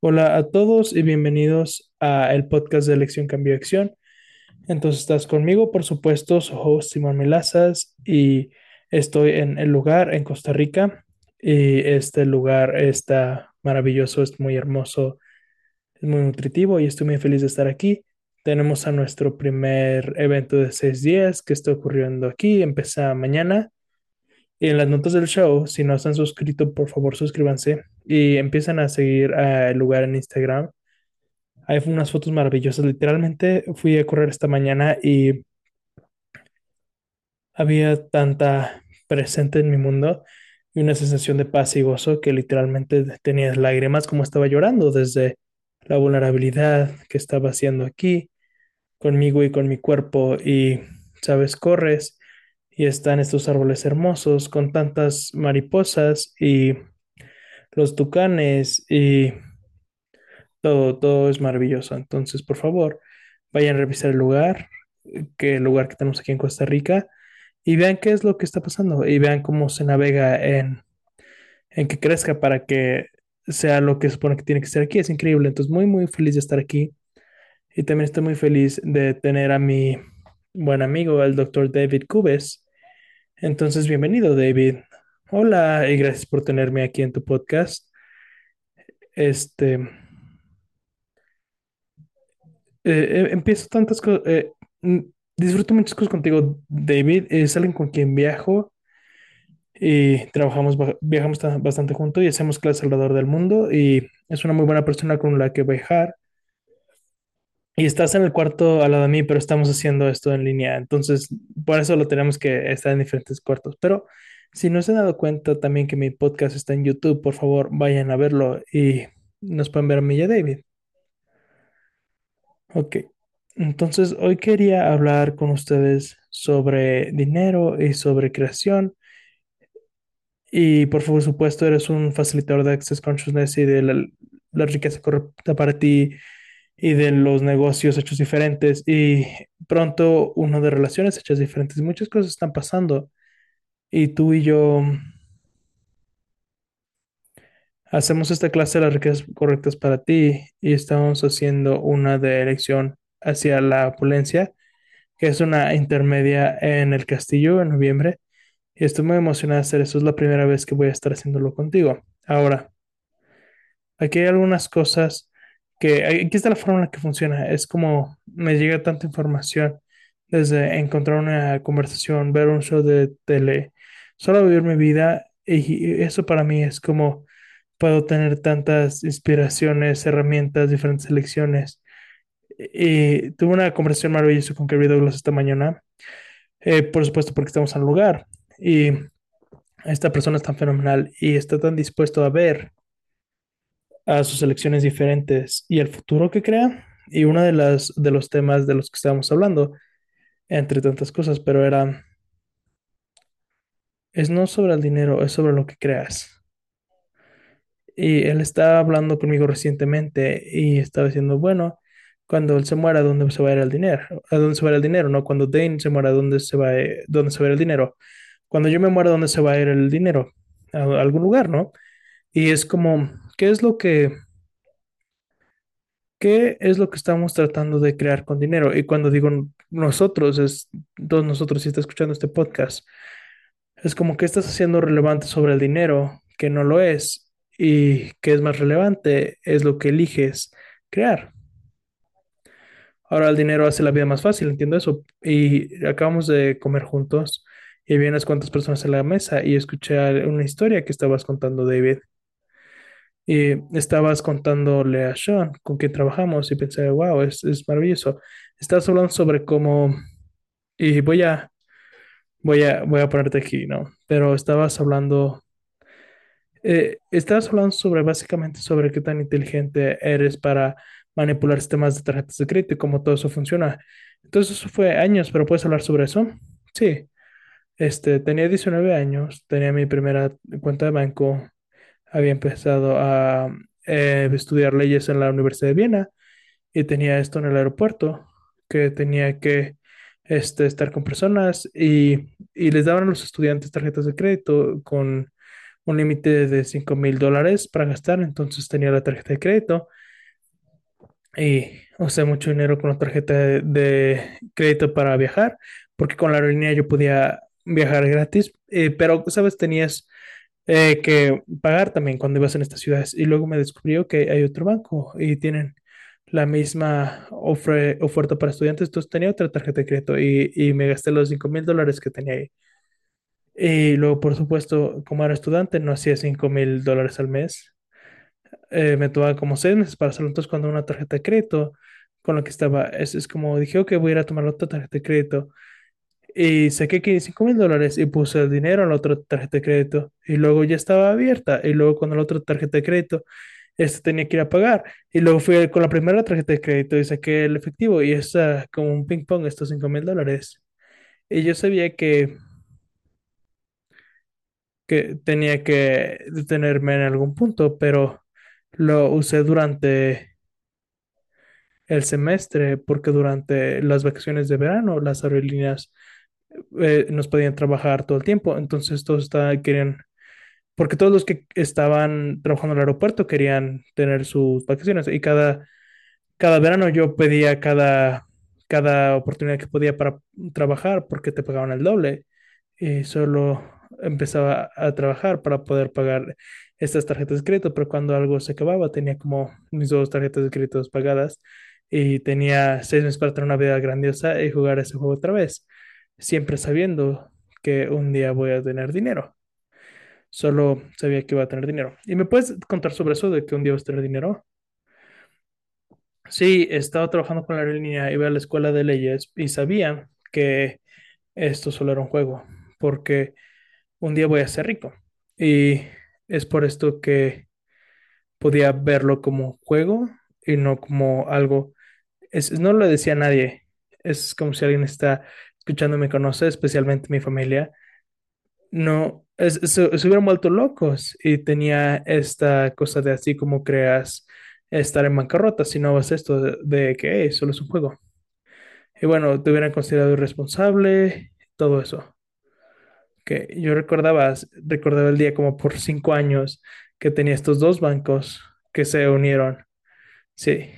Hola a todos y bienvenidos a el podcast de Elección Cambio Acción. Entonces estás conmigo, por supuesto, soy host Simón Milazas y estoy en el lugar en Costa Rica y este lugar está maravilloso, es muy hermoso, es muy nutritivo y estoy muy feliz de estar aquí. Tenemos a nuestro primer evento de seis días que está ocurriendo aquí, empieza mañana en las notas del show, si no están suscritos, por favor suscríbanse y empiezan a seguir el lugar en Instagram. Hay unas fotos maravillosas. Literalmente fui a correr esta mañana y había tanta presente en mi mundo y una sensación de paz y gozo que literalmente tenía lágrimas como estaba llorando desde la vulnerabilidad que estaba haciendo aquí conmigo y con mi cuerpo y, sabes, corres y están estos árboles hermosos con tantas mariposas y los tucanes y todo, todo es maravilloso. Entonces, por favor, vayan a revisar el lugar, que el lugar que tenemos aquí en Costa Rica y vean qué es lo que está pasando y vean cómo se navega en, en que crezca para que sea lo que supone que tiene que ser aquí. Es increíble. Entonces, muy, muy feliz de estar aquí. Y también estoy muy feliz de tener a mi buen amigo, el doctor David Cubes, entonces, bienvenido, David. Hola y gracias por tenerme aquí en tu podcast. Este, eh, eh, empiezo tantas cosas, eh, mm, disfruto muchas cosas contigo, David. Es alguien con quien viajo y trabajamos, viajamos bastante juntos y hacemos clases alrededor del mundo y es una muy buena persona con la que viajar. Y estás en el cuarto al lado de mí, pero estamos haciendo esto en línea. Entonces, por eso lo tenemos que estar en diferentes cuartos. Pero si no se han dado cuenta también que mi podcast está en YouTube, por favor, vayan a verlo y nos pueden ver a mí y a David. Ok. Entonces, hoy quería hablar con ustedes sobre dinero y sobre creación. Y por supuesto, eres un facilitador de Access Consciousness y de la, la riqueza correcta para ti y de los negocios hechos diferentes y pronto uno de relaciones hechas diferentes. Muchas cosas están pasando y tú y yo hacemos esta clase de las riquezas correctas para ti y estamos haciendo una de elección hacia la opulencia, que es una intermedia en el castillo en noviembre. Y estoy muy emocionada de hacer eso. Es la primera vez que voy a estar haciéndolo contigo. Ahora, aquí hay algunas cosas que aquí está la forma en que funciona. Es como me llega tanta información desde encontrar una conversación, ver un show de tele, solo vivir mi vida y eso para mí es como puedo tener tantas inspiraciones, herramientas, diferentes elecciones. Y tuve una conversación maravillosa con Kerry Douglas esta mañana, eh, por supuesto porque estamos en lugar y esta persona es tan fenomenal y está tan dispuesto a ver a sus elecciones diferentes y el futuro que crea. Y uno de, las, de los temas de los que estábamos hablando, entre tantas cosas, pero era, es no sobre el dinero, es sobre lo que creas. Y él estaba hablando conmigo recientemente y estaba diciendo, bueno, cuando él se muera, ¿dónde se va a ir el dinero? ¿A dónde se va a ir el dinero? No, cuando Dane se muera, ¿dónde se va a ir, dónde se va el dinero? Cuando yo me muera, ¿dónde se va a ir el dinero? A algún lugar, ¿no? Y es como, ¿qué es lo que, qué es lo que estamos tratando de crear con dinero? Y cuando digo nosotros, es todos nosotros, si está escuchando este podcast, es como que estás haciendo relevante sobre el dinero, que no lo es, y que es más relevante, es lo que eliges crear. Ahora el dinero hace la vida más fácil, entiendo eso. Y acabamos de comer juntos y había unas cuantas personas en la mesa y escuché una historia que estabas contando, David. Y estabas contándole a Sean con quien trabajamos y pensé, wow, es, es maravilloso. Estás hablando sobre cómo, y voy a, voy a, voy a ponerte aquí, ¿no? Pero estabas hablando Eh, estabas hablando sobre básicamente sobre qué tan inteligente eres para manipular sistemas de tarjetas de crédito y cómo todo eso funciona. Entonces, eso fue años, pero ¿puedes hablar sobre eso? Sí. Este, tenía 19 años, tenía mi primera cuenta de banco, había empezado a eh, estudiar leyes en la Universidad de Viena y tenía esto en el aeropuerto, que tenía que este, estar con personas y, y les daban a los estudiantes tarjetas de crédito con un límite de cinco mil dólares para gastar, entonces tenía la tarjeta de crédito y usé mucho dinero con la tarjeta de, de crédito para viajar, porque con la aerolínea yo podía viajar gratis, eh, pero, ¿sabes? Tenías eh, que pagar también cuando ibas en estas ciudades. Y luego me descubrió que hay otro banco y tienen la misma ofre- oferta para estudiantes, entonces tenía otra tarjeta de crédito y, y me gasté los cinco mil dólares que tenía ahí. Y luego, por supuesto, como era estudiante, no hacía cinco mil dólares al mes eh, me tomaba como seis meses para hacerlo. Entonces, cuando una tarjeta de crédito con lo que estaba, es, es como dije, ok, voy a ir a tomar otra tarjeta de crédito. Y saqué que cinco mil dólares y puse el dinero en la otra tarjeta de crédito. Y luego ya estaba abierta. Y luego, con la otra tarjeta de crédito, este tenía que ir a pagar. Y luego fui con la primera tarjeta de crédito y saqué el efectivo. Y es como un ping pong, estos cinco mil dólares. Y yo sabía que, que tenía que detenerme en algún punto, pero lo usé durante el semestre, porque durante las vacaciones de verano las aerolíneas eh, nos podían trabajar todo el tiempo, entonces todos estaban, querían, porque todos los que estaban trabajando en el aeropuerto querían tener sus vacaciones. Y cada, cada verano yo pedía cada, cada oportunidad que podía para trabajar porque te pagaban el doble. Y solo empezaba a trabajar para poder pagar estas tarjetas de crédito, pero cuando algo se acababa tenía como mis dos tarjetas de crédito pagadas. Y tenía seis meses para tener una vida grandiosa y jugar ese juego otra vez, siempre sabiendo que un día voy a tener dinero. Solo sabía que iba a tener dinero. ¿Y me puedes contar sobre eso de que un día vas a tener dinero? Sí, estaba trabajando con la aerolínea, iba a la escuela de leyes y sabía que esto solo era un juego, porque un día voy a ser rico. Y es por esto que podía verlo como juego y no como algo. Es, no lo decía nadie. Es como si alguien está escuchando y me conoce, especialmente mi familia. No, es, se, se hubieran vuelto locos y tenía esta cosa de así como creas estar en bancarrota si no vas esto de, de que "Hey, solo es un juego. Y bueno, te hubieran considerado irresponsable, todo eso. que yo recordaba, recordaba el día como por cinco años que tenía estos dos bancos que se unieron. Sí.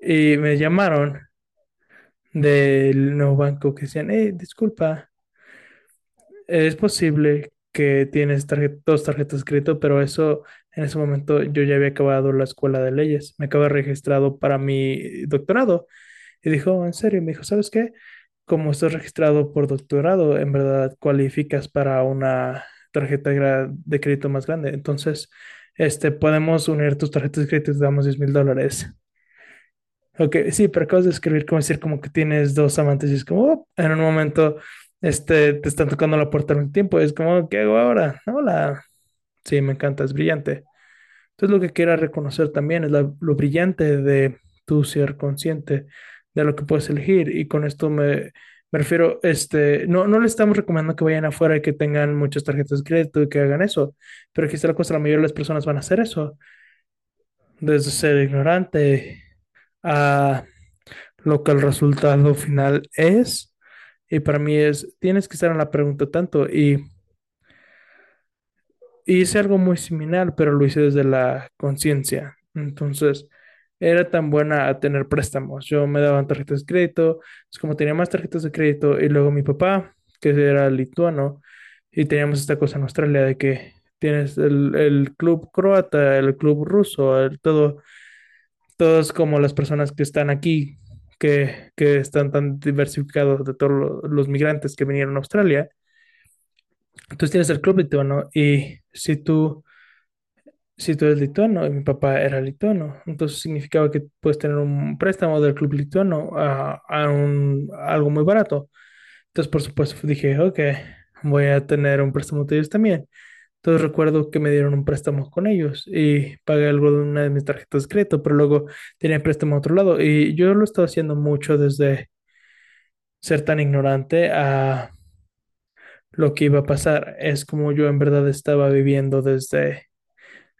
Y me llamaron del nuevo banco que decían, hey, disculpa, es posible que tienes tarje- dos tarjetas de crédito, pero eso en ese momento yo ya había acabado la escuela de leyes, me acababa registrado para mi doctorado. Y dijo, "Oh, en serio, me dijo, ¿sabes qué? Como estás registrado por doctorado, en verdad cualificas para una tarjeta de crédito más grande. Entonces, este, podemos unir tus tarjetas de crédito y te damos diez mil dólares. Ok, sí, pero acabas de escribir como decir como que tienes dos amantes y es como, "Oh", en un momento, este, te están tocando la puerta al tiempo. Es como, ¿qué hago ahora? Hola. Sí, me encanta, es brillante. Entonces, lo que quiera reconocer también es lo brillante de tu ser consciente de lo que puedes elegir. Y con esto me, me refiero, este, no, no le estamos recomendando que vayan afuera y que tengan muchas tarjetas de crédito y que hagan eso. Pero aquí está la cosa, la mayoría de las personas van a hacer eso. Desde ser ignorante a lo que el resultado final es. Y para mí es, tienes que estar en la pregunta tanto. Y Y hice algo muy similar, pero lo hice desde la conciencia. Entonces, era tan buena a tener préstamos. Yo me daban tarjetas de crédito, es como tenía más tarjetas de crédito, y luego mi papá, que era lituano, y teníamos esta cosa en Australia de que tienes el, el club croata, el club ruso, el todo, todos como las personas que están aquí, que, que están tan diversificados de todos lo- los migrantes que vinieron a Australia. Entonces tienes el club lituano, y si tú Si tú eres lituano y mi papá era lituano, entonces significaba que puedes tener un préstamo del club lituano a, a un, a algo muy barato. Entonces, por supuesto, dije, ok, voy a tener un préstamo de ellos también. Entonces recuerdo que me dieron un préstamo con ellos y pagué algo de una de mis tarjetas de crédito, pero luego tenía préstamo a otro lado y yo lo estaba haciendo mucho desde ser tan ignorante a lo que iba a pasar. Es como yo en verdad estaba viviendo desde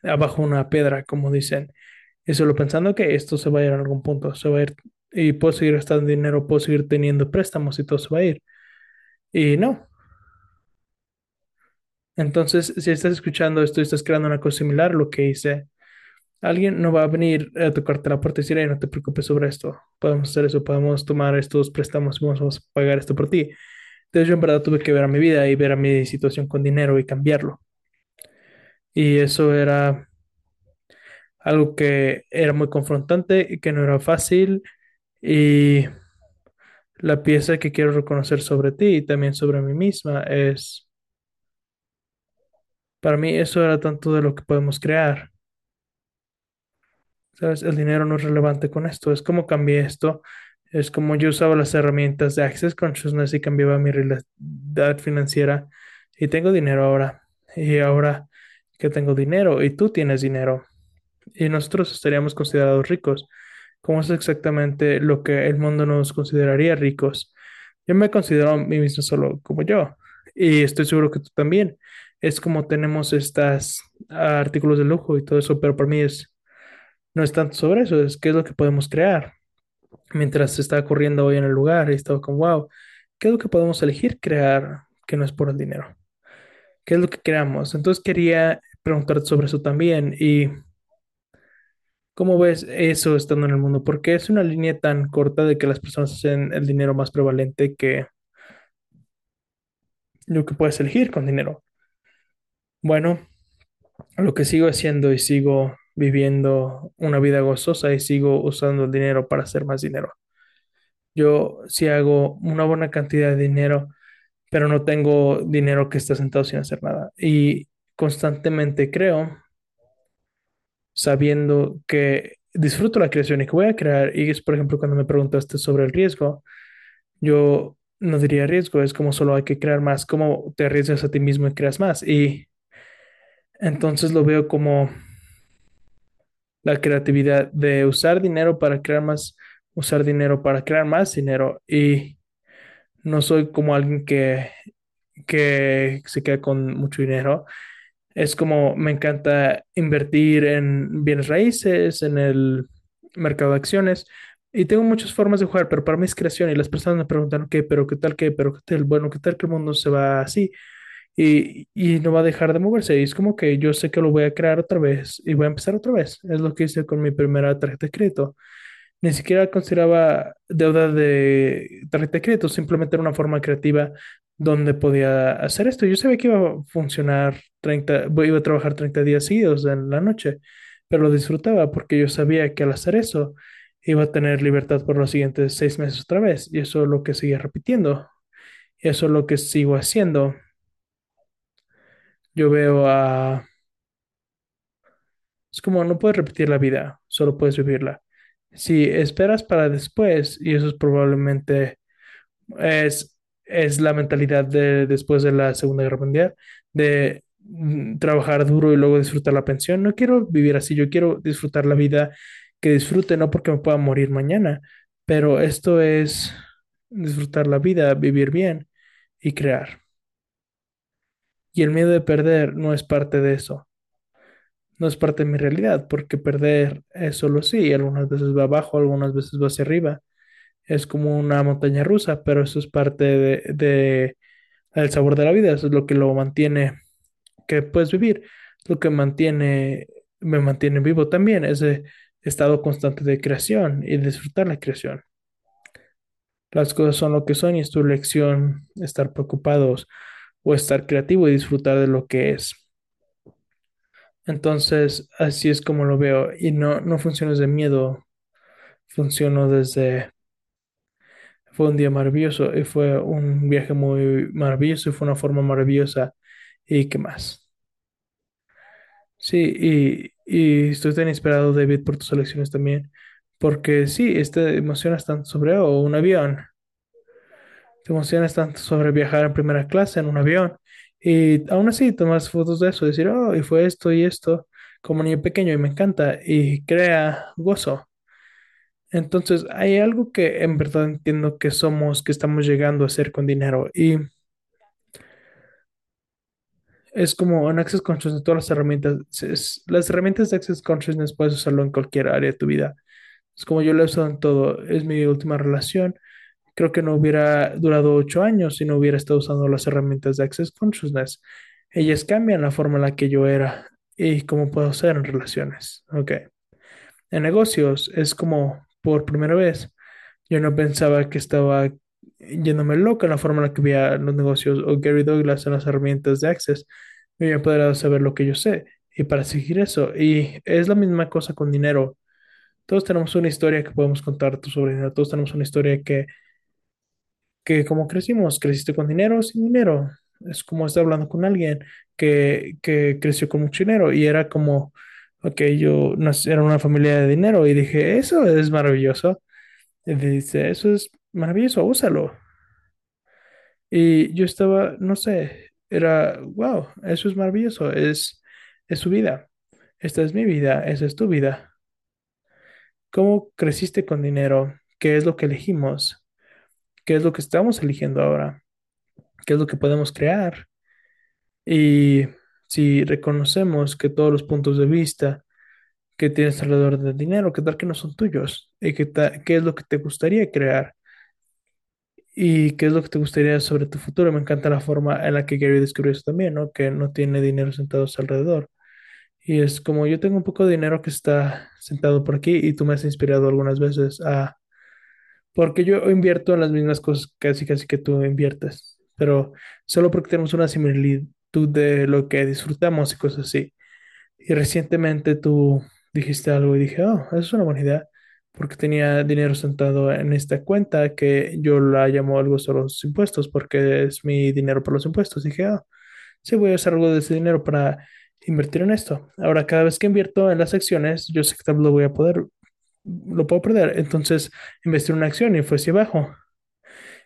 abajo una piedra, como dicen, y solo pensando que esto se va a ir a algún punto, se va a ir y puedo seguir gastando dinero, puedo seguir teniendo préstamos y todo se va a ir. Y no. Entonces, si estás escuchando esto y estás creando una cosa similar lo que hice, alguien no va a venir a tocarte la puerta y decir, "Hey, no te preocupes sobre esto, podemos hacer eso, podemos tomar estos préstamos vamos a pagar esto por ti. Entonces yo en verdad tuve que ver a mi vida y ver a mi situación con dinero y cambiarlo. Y eso era algo que era muy confrontante y que no era fácil. Y la pieza que quiero reconocer sobre ti y también sobre mí misma es, para mí eso era tanto de lo que podemos crear. ¿Sabes? El dinero no es relevante con esto. Es como cambié esto. Es como yo usaba las herramientas de Access Consciousness y cambiaba mi realidad financiera. Y tengo dinero ahora. Y ahora que tengo dinero y tú tienes dinero y nosotros estaríamos considerados ricos. ¿Cómo es exactamente lo que el mundo nos consideraría ricos? Yo me considero a mí mismo solo como yo y estoy seguro que tú también. Es como tenemos estos artículos de lujo y todo eso, pero para mí es, no es tanto sobre eso, es qué es lo que podemos crear. Mientras está corriendo hoy en el lugar y estaba como, wow, ¿qué es lo que podemos elegir crear que no es por el dinero? ¿Qué es lo que creamos? Entonces quería preguntarte sobre eso también y ¿Cómo ves eso estando en el mundo? Porque es una línea tan corta de que las personas hacen el dinero más prevalente que lo que puedes elegir con dinero. Bueno, lo que sigo haciendo y sigo viviendo una vida gozosa y sigo usando el dinero para hacer más dinero. Yo sí hago una buena cantidad de dinero, pero no tengo dinero que está sentado sin hacer nada. Y constantemente creo, sabiendo que disfruto la creación y que voy a crear. Y es, por ejemplo, cuando me preguntaste sobre el riesgo. Yo no diría riesgo, es como solo hay que crear más, como te arriesgas a ti mismo y creas más. Y entonces lo veo como la creatividad de usar dinero para crear más, usar dinero para crear más dinero. Y no soy como alguien que, que se queda con mucho dinero. Es como me encanta invertir en bienes raíces, en el mercado de acciones. Y tengo muchas formas de jugar, pero para mí es creación y las personas me preguntan, ¿qué? ¿Pero qué tal qué? ¿Pero qué tal? Bueno, ¿qué tal que el mundo se va así? Y, y no va a dejar de moverse. Y es como que yo sé que lo voy a crear otra vez y voy a empezar otra vez. Es lo que hice con mi primera tarjeta de crédito. Ni siquiera consideraba deuda de tarjeta de crédito, simplemente era una forma creativa donde podía hacer esto. Yo sabía que iba a funcionar 30, iba a trabajar 30 días seguidos en la noche, pero lo disfrutaba porque yo sabía que al hacer eso iba a tener libertad por los siguientes seis meses otra vez. Y eso es lo que seguía repitiendo. Y eso es lo que sigo haciendo. Yo veo a... Es como no puedes repetir la vida, solo puedes vivirla. Si esperas para después, y eso es probablemente es, es la mentalidad de después de la Segunda Guerra Mundial, de mm, trabajar duro y luego disfrutar la pensión. No quiero vivir así, yo quiero disfrutar la vida que disfrute, no porque me pueda morir mañana, pero esto es disfrutar la vida, vivir bien y crear. Y el miedo de perder no es parte de eso, no es parte de mi realidad, porque perder es solo sí, algunas veces va abajo, algunas veces va hacia arriba. Es como una montaña rusa, pero eso es parte de, de el sabor de la vida, eso es lo que lo mantiene, que puedes vivir, lo que mantiene, me mantiene vivo también, ese estado constante de creación y disfrutar la creación. Las cosas son lo que son y es tu lección estar preocupados o estar creativo y disfrutar de lo que es. Entonces, así es como lo veo y no, no funciona desde miedo, funciono desde... Fue un día maravilloso y fue un viaje muy maravilloso y fue una forma maravillosa. ¿Y qué más? Sí, y, y estoy tan inspirado, David, por tus elecciones también, porque sí, te emocionas tanto sobre oh, un avión, te emocionas tanto sobre viajar en primera clase en un avión, Y aún así tomas fotos de eso, decir, oh, y fue esto y esto, como niño pequeño, y me encanta, y crea gozo. Entonces, hay algo que en verdad entiendo que somos, que estamos llegando a hacer con dinero, y es como en Access Consciousness, todas las herramientas, es- las herramientas de Access Consciousness puedes usarlo en cualquier área de tu vida. Es como yo lo he usado en todo, es mi última relación. Creo que no hubiera durado ocho años si no hubiera estado usando las herramientas de Access Consciousness. Ellas cambian la forma en la que yo era y cómo puedo ser en relaciones. Ok. En negocios es como por primera vez. Yo no pensaba que estaba yéndome loco en la forma en la que veía los negocios o Gary Douglas en las herramientas de Access. Me había podido saber lo que yo sé y para seguir eso. Y es la misma cosa con dinero. Todos tenemos una historia que podemos contar sobre dinero. Todos tenemos una historia que que como crecimos, creciste con dinero o sin dinero. Es como estar hablando con alguien que, que creció con mucho dinero y era como, ok, yo era una familia de dinero y dije, eso es maravilloso. Y eso es maravilloso, úsalo. Y yo estaba, no sé, era, wow, eso es maravilloso, es, es su vida. Esta es mi vida, esa es tu vida. ¿Cómo creciste con dinero? ¿Qué es lo que elegimos? ¿Qué es lo que estamos eligiendo ahora? ¿Qué es lo que podemos crear? Y si reconocemos que todos los puntos de vista que tienes alrededor del dinero, ¿qué tal que no son tuyos? ¿Y qué, ta- qué es lo que te gustaría crear? ¿Y qué es lo que te gustaría sobre tu futuro? Me encanta la forma en la que Gary describió eso también, ¿no? Que no tiene dinero sentado a su alrededor. Y es como yo tengo un poco de dinero que está sentado por aquí y tú me has inspirado algunas veces a... Porque yo invierto en las mismas cosas casi casi que tú inviertes, pero solo porque tenemos una similitud de lo que disfrutamos y cosas así. Y recientemente tú dijiste algo y dije, oh, eso es una buena idea, porque tenía dinero sentado en esta cuenta que yo la llamo algo sobre los impuestos, porque es mi dinero para los impuestos. Dije, oh, sí, voy a usar algo de ese dinero para invertir en esto. Ahora, cada vez que invierto en las acciones, yo sé que tal lo voy a poder, lo puedo perder. Entonces, invertí en una acción y fue hacia abajo.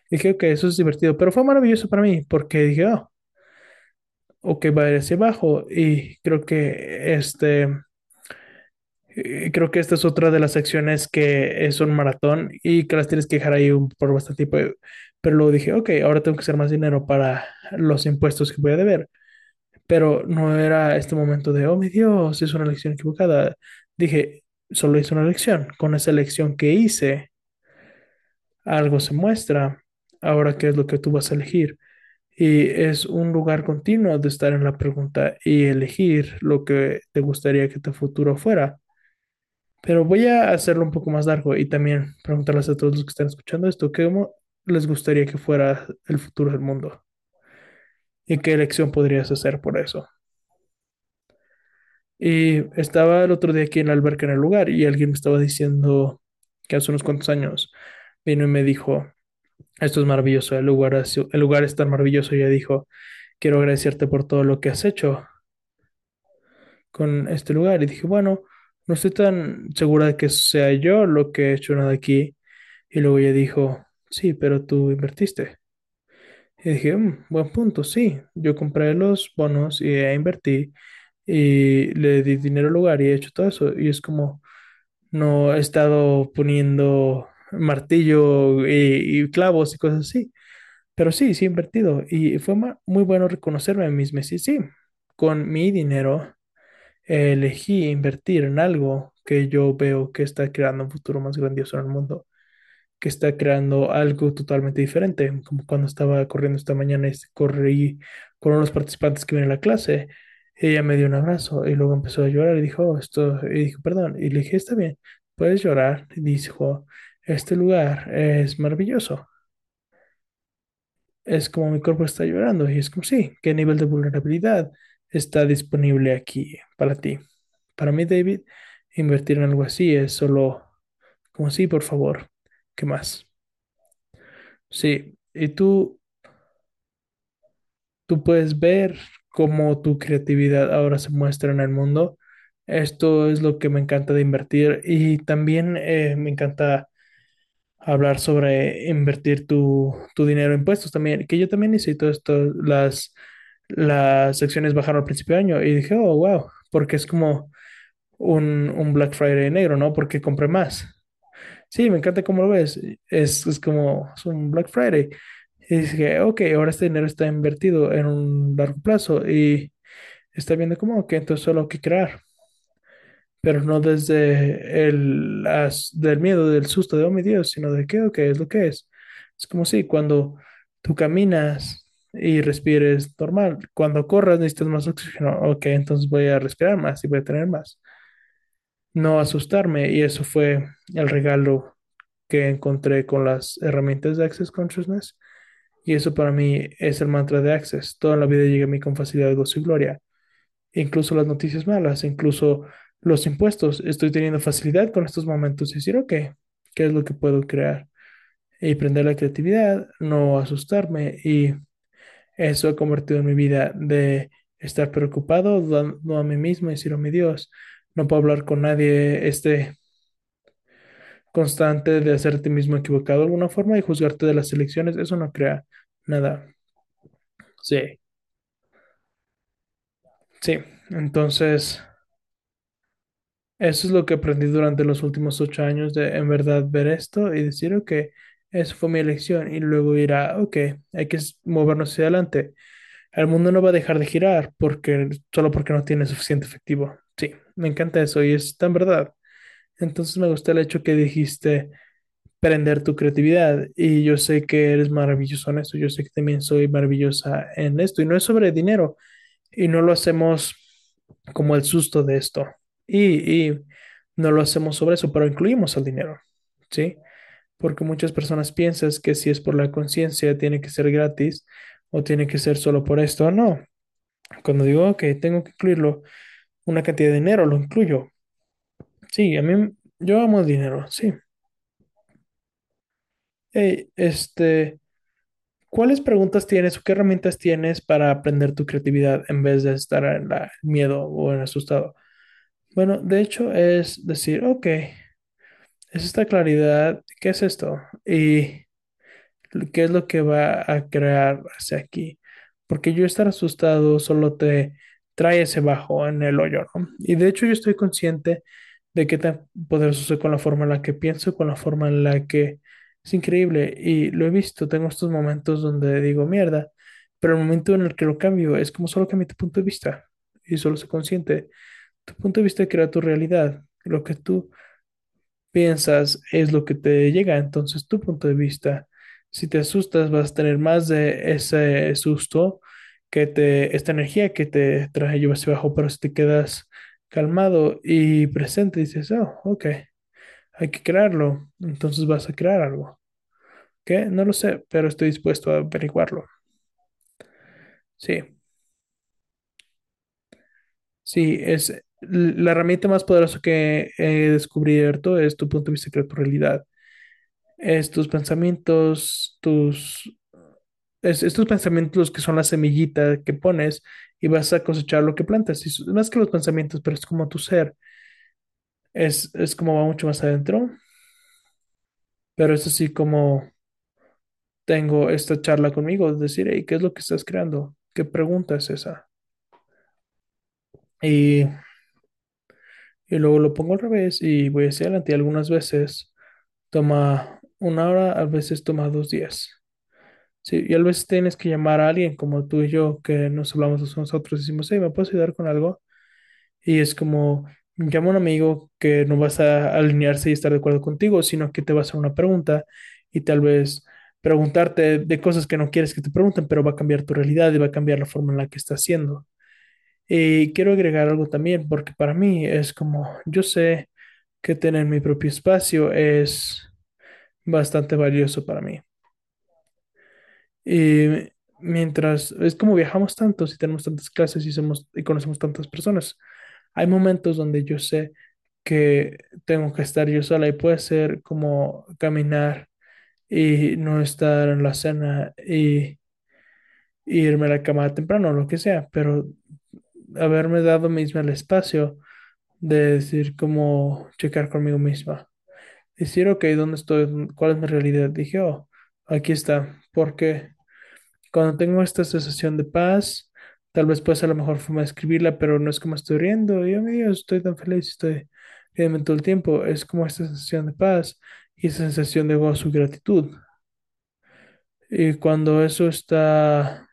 Dije, ok, eso es divertido, pero fue maravilloso para mí, porque dije, oh, ok, va a ir hacia abajo. Y creo que este Creo que esta es otra de las secciones que es un maratón y que las tienes que dejar ahí por bastante tiempo. Pero luego dije, ok, ahora tengo que hacer más dinero para los impuestos que voy a deber. Pero no era este momento de, oh mi Dios, es una elección equivocada. Dije, solo hice una elección. Con esa elección que hice, algo se muestra. Ahora, ¿qué es lo que tú vas a elegir? Y es un lugar continuo de estar en la pregunta y elegir lo que te gustaría que tu futuro fuera. Pero voy a hacerlo un poco más largo y también preguntarles a todos los que están escuchando esto, ¿cómo les gustaría que fuera el futuro del mundo? ¿Y qué elección podrías hacer por eso? Y estaba el otro día aquí en la alberca en el lugar y alguien me estaba diciendo que hace unos cuantos años vino y me dijo, esto es maravilloso, el lugar, es- el lugar es tan maravilloso. Y ella dijo, quiero agradecerte por todo lo que has hecho con este lugar. Y dije, bueno, no estoy tan segura de que sea yo lo que he hecho nada aquí. Y luego ella dijo, sí, pero tú invertiste. Y dije, "Mm, buen punto, sí. Yo compré los bonos y invertí y le di dinero al lugar y he hecho todo eso. Y es como, no he estado poniendo martillo y, clavos y cosas así. Pero sí, sí he invertido. Y fue muy bueno reconocerme a mí mismo. Sí, sí, con mi dinero elegí invertir en algo que yo veo que está creando un futuro más grandioso en el mundo. que está creando algo totalmente diferente, como cuando estaba corriendo esta mañana y corrí con uno de los participantes que viene a la clase, ella me dio un abrazo y luego empezó a llorar y dijo, "Oh, esto, y dijo, perdón, y le dije, está bien, puedes llorar, y dijo, este lugar es maravilloso, es como mi cuerpo está llorando, y es como, sí, ¿qué nivel de vulnerabilidad está disponible aquí para ti? Para mí, David, invertir en algo así es solo como, sí, por favor, ¿qué más? Sí, y tú, tú puedes ver cómo tu creatividad ahora se muestra en el mundo. Esto es lo que me encanta de invertir y también eh, me encanta hablar sobre invertir tu, tu dinero en impuestos también, que yo también todo esto, las, las acciones bajaron al principio de año y dije, oh, wow, porque es como un, un Black Friday negro, ¿no? Porque compré más. Sí, me encanta cómo lo ves. Es, es como es un Black Friday. Y dije, ok, ahora este dinero está invertido en un largo plazo y está viendo como que entonces solo hay que crear, pero no desde el as- del miedo, del susto de, oh mi Dios, sino de qué, ok, es lo que es. Es como si cuando tú caminas y respires normal, cuando corras necesitas más oxígeno, ok, entonces voy a respirar más y voy a tener más. No asustarme y eso fue el regalo que encontré con las herramientas de Access Consciousness. Y eso para mí es el mantra de Access. Toda la vida llega a mí con facilidad, gozo y gloria. Incluso las noticias malas, incluso los impuestos. Estoy teniendo facilidad con estos momentos y decir, ok, ¿qué es lo que puedo crear? Y prender la creatividad, no asustarme. Y eso ha convertido en mi vida de estar preocupado, dando a mí mismo y decir, oh mi Dios, no puedo hablar con nadie, este constante de hacerte mismo equivocado de alguna forma y juzgarte de las elecciones, eso no crea nada. Sí, sí. Entonces, eso es lo que aprendí durante los últimos ocho años de en verdad ver esto y decir, ok, eso fue mi elección y luego ir a, ok, hay que movernos hacia adelante. El mundo no va a dejar de girar porque solo porque no tiene suficiente efectivo. Sí, me encanta eso y es tan verdad. Entonces me gusta el hecho que dijiste prender tu creatividad. Y yo sé que eres maravilloso en esto, yo sé que también soy maravillosa en esto. Y no es sobre dinero, y no lo hacemos como el susto de esto. Y, y no lo hacemos sobre eso, pero incluimos el dinero, ¿sí? Porque muchas personas piensan que si es por la conciencia, tiene que ser gratis o tiene que ser solo por esto. No, cuando digo que tengo que incluirlo, una cantidad de dinero, lo incluyo. Sí, a mí, yo amo el dinero, sí. Hey, este, ¿Cuáles preguntas tienes o qué herramientas tienes para aprender tu creatividad en vez de estar en la- miedo o en asustado? Bueno, de hecho es decir, ok, es esta claridad, ¿qué es esto? Y qué es lo que va a crear hacia aquí. Porque yo estar asustado solo te trae ese bajo en el hoyo, ¿no? Y de hecho yo estoy consciente de qué tan poderoso soy con la forma en la que pienso, con la forma en la que es increíble. Y lo he visto, tengo estos momentos donde digo, mierda, pero el momento en el que lo cambio es como solo cambia tu punto de vista y solo se consciente. Tu punto de vista crea tu realidad. Lo que tú piensas es lo que te llega. Entonces, tu punto de vista, si te asustas, vas a tener más de ese susto que te, esta energía que te trae yo hacia abajo, pero si te quedas calmado y presente, dices, oh, ok, hay que crearlo. Entonces vas a crear algo. ¿Qué? No lo sé, pero estoy dispuesto a averiguarlo. Sí, sí, es la herramienta más poderosa que he descubierto es tu punto de vista, crea tu realidad. es tus pensamientos, tus, es, estos pensamientos que son la semillita que pones y vas a cosechar lo que plantas. Y es más que los pensamientos, pero es como tu ser, es, es como va mucho más adentro, pero es así como tengo esta charla conmigo, es decir, hey, ¿qué es lo que estás creando? ¿Qué pregunta es esa? Y, y luego lo pongo al revés y voy hacia adelante. Y algunas veces toma una hora, a veces toma dos días. Sí, y a veces tienes que llamar a alguien como tú y yo, que nos hablamos nosotros y decimos, hey, ¿me puedes ayudar con algo? Y es como, llama a un amigo que no vas a alinearse y estar de acuerdo contigo, sino que te va a hacer una pregunta y tal vez preguntarte de cosas que no quieres que te pregunten, pero va a cambiar tu realidad y va a cambiar la forma en la que estás haciendo. Y quiero agregar algo también, porque para mí es como, yo sé que tener mi propio espacio es bastante valioso para mí. Y mientras es como viajamos tantos y tenemos tantas clases y somos y conocemos tantas personas, hay momentos donde yo sé que tengo que estar yo sola y puede ser como caminar y no estar en la cena y irme a la cama temprano o lo que sea, pero haberme dado misma el espacio de decir como checar conmigo misma. Decir, ok, ¿dónde estoy? ¿Cuál es mi realidad? Dije, oh, aquí está. ¿Por qué? Cuando tengo esta sensación de paz, Tal vez puede ser la mejor forma de escribirla, pero no es como estoy riendo. Yo, mío, estoy tan feliz, estoy riendo todo el tiempo. Es como esta sensación de paz y esa sensación de gozo y gratitud. Y cuando eso está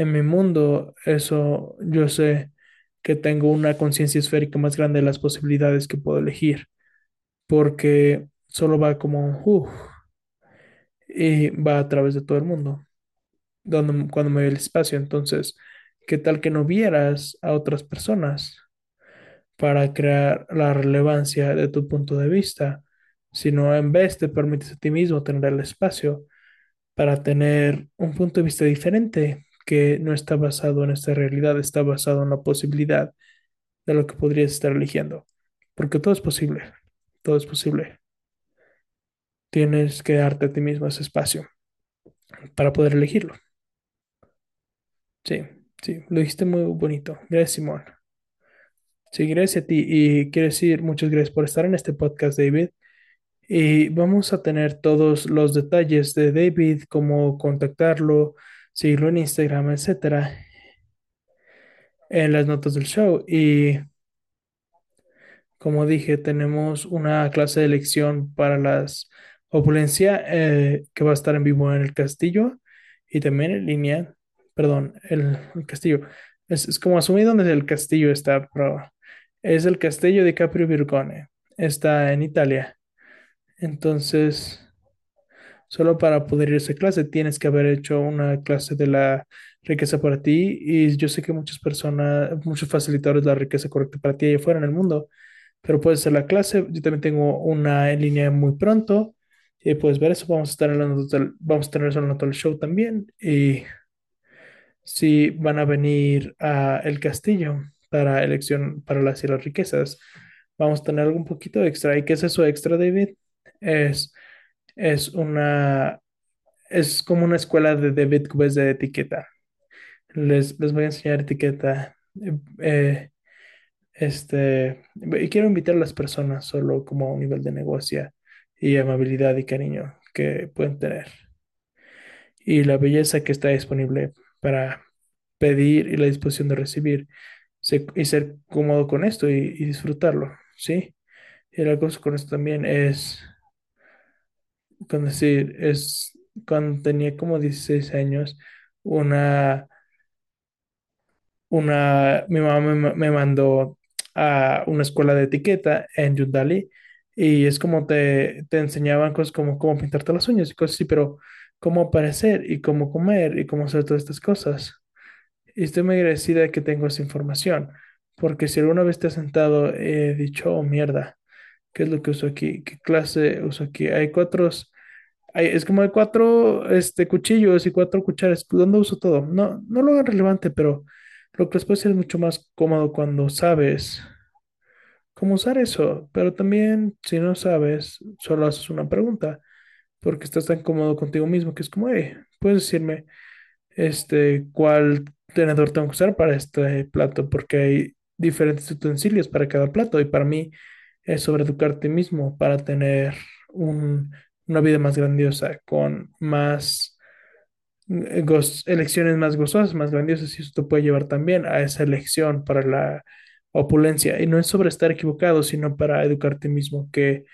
en mi mundo, eso yo sé que tengo una conciencia esférica más grande de las posibilidades que puedo elegir, porque solo va como, uff, y va a través de todo el mundo, cuando me ve el espacio. Entonces, ¿qué tal que no vieras a otras personas para crear la relevancia de tu punto de vista, sino en vez te permites a ti mismo tener el espacio para tener un punto de vista diferente que no está basado en esta realidad, está basado en la posibilidad de lo que podrías estar eligiendo. Porque todo es posible, todo es posible. Tienes que darte a ti mismo ese espacio para poder elegirlo. Sí, sí, lo dijiste muy bonito. Gracias, Simón. Sí, gracias a ti y quiero decir muchas gracias por estar en este podcast, David. Y vamos a tener todos los detalles de David, cómo contactarlo, seguirlo en Instagram, etcétera, en las notas del show. Y como dije, tenemos una clase de elección para las opulencia eh, que va a estar en vivo en el castillo y también en línea. Perdón, el, el castillo. Es, es como asumir donde el castillo está, pero es el castillo de Capri Virgone. Está en Italia. Entonces, solo para poder ir a esa clase tienes que haber hecho una clase de la riqueza para ti. Y yo sé que muchas personas, muchos facilitadores de la riqueza correcta para ti allá afuera en el mundo, pero puedes hacer la clase. Yo también tengo una en línea muy pronto. Y puedes ver eso. Vamos a estar nota del- vamos a tener eso en del show también. Y si van a venir a El Castillo para elección para las y las riquezas, vamos a tener algo un poquito extra. ¿Y qué es eso extra, David? Es, es una, es como una escuela de David de etiqueta. Les, les voy a enseñar etiqueta. Eh, eh, este, y quiero invitar a las personas solo como a un nivel de negocio y amabilidad y cariño que pueden tener. Y la belleza que está disponible para pedir y la disposición de recibir y ser cómodo con esto y, y disfrutarlo, ¿sí? Y la cosa con esto también es, con decir, es cuando tenía como 16 años, una una, mi mamá me, me mandó a una escuela de etiqueta en Yundali y es como te, te enseñaban cosas como cómo pintarte las uñas y cosas así, pero cómo aparecer y cómo comer y cómo hacer todas estas cosas. Y estoy muy agradecida de que tengo esa información, porque si alguna vez te has sentado he dicho, oh mierda, ¿qué es lo que uso aquí? ¿Qué clase uso aquí? Hay cuatro, hay, es como hay cuatro este, cuchillos y cuatro cucharas. ¿Dónde uso todo? No, no lo hagan relevante, pero lo que después es mucho más cómodo cuando sabes cómo usar eso. Pero también, si no sabes, solo haces una pregunta, porque estás tan cómodo contigo mismo que es como, hey, puedes decirme este, cuál tenedor tengo que usar para este plato, porque hay diferentes utensilios para cada plato y para mí es sobre educarte mismo para tener un, una vida más grandiosa, con más eh, elecciones más gozosas, más grandiosas, y eso te puede llevar también a esa elección para la opulencia. Y no es sobre estar equivocado, sino para educarte mismo, que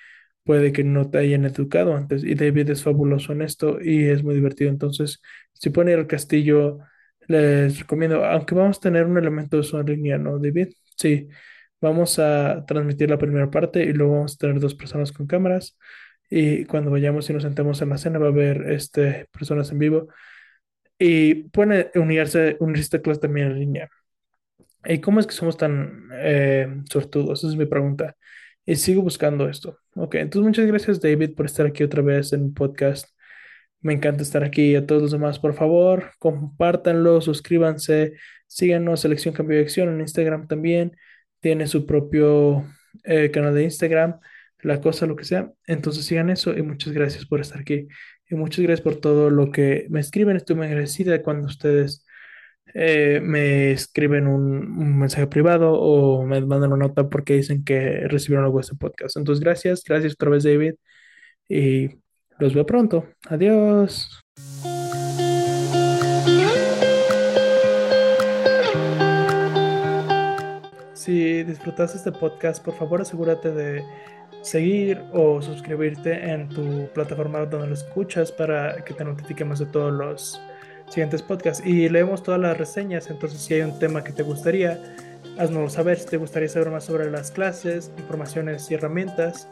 puede que no te hayan educado antes. Y David es fabuloso en esto y es muy divertido. Entonces, si pueden ir al castillo, les recomiendo, aunque vamos a tener un elemento de en línea, ¿no, David? Sí, vamos a transmitir la primera parte y luego vamos a tener dos personas con cámaras. Y cuando vayamos y nos sentemos en la cena, va a haber este, personas en vivo y pueden unirse, unirse a clase también en línea. ¿Y cómo es que somos tan eh, sortudos? Esa es mi pregunta. Y sigo buscando esto. Ok, entonces muchas gracias David por estar aquí otra vez en podcast. Me encanta estar aquí. A todos los demás, por favor, compártanlo, suscríbanse, síganos, Selección Cambio de Acción en Instagram también. Tiene su propio eh, canal de Instagram, la cosa, lo que sea. Entonces sigan eso y muchas gracias por estar aquí. Y muchas gracias por todo lo que me escriben. Estoy muy agradecida cuando ustedes eh, me escriben un, mensaje privado o me mandan una nota porque dicen que recibieron algo de este podcast. Entonces, gracias, gracias otra vez, David, y los veo pronto. Adiós. Disfrutaste este podcast, por favor asegúrate de seguir o suscribirte en tu plataforma donde lo escuchas para que te notifiquemos de todos los siguientes podcasts. Y leemos todas las reseñas, entonces si hay un tema que te gustaría, haznoslo saber. Si te gustaría saber más sobre las clases, informaciones y herramientas,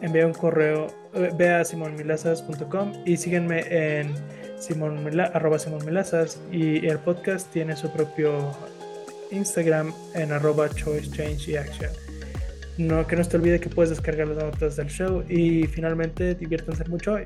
envía un correo, eh, ve a simonmilazas.com y sígueme en simon, arroba simonmilazas y el podcast tiene su propio Instagram en arroba choice change y action. No, que no te olvide que puedes descargar las notas del show y finalmente diviértanse mucho hoy.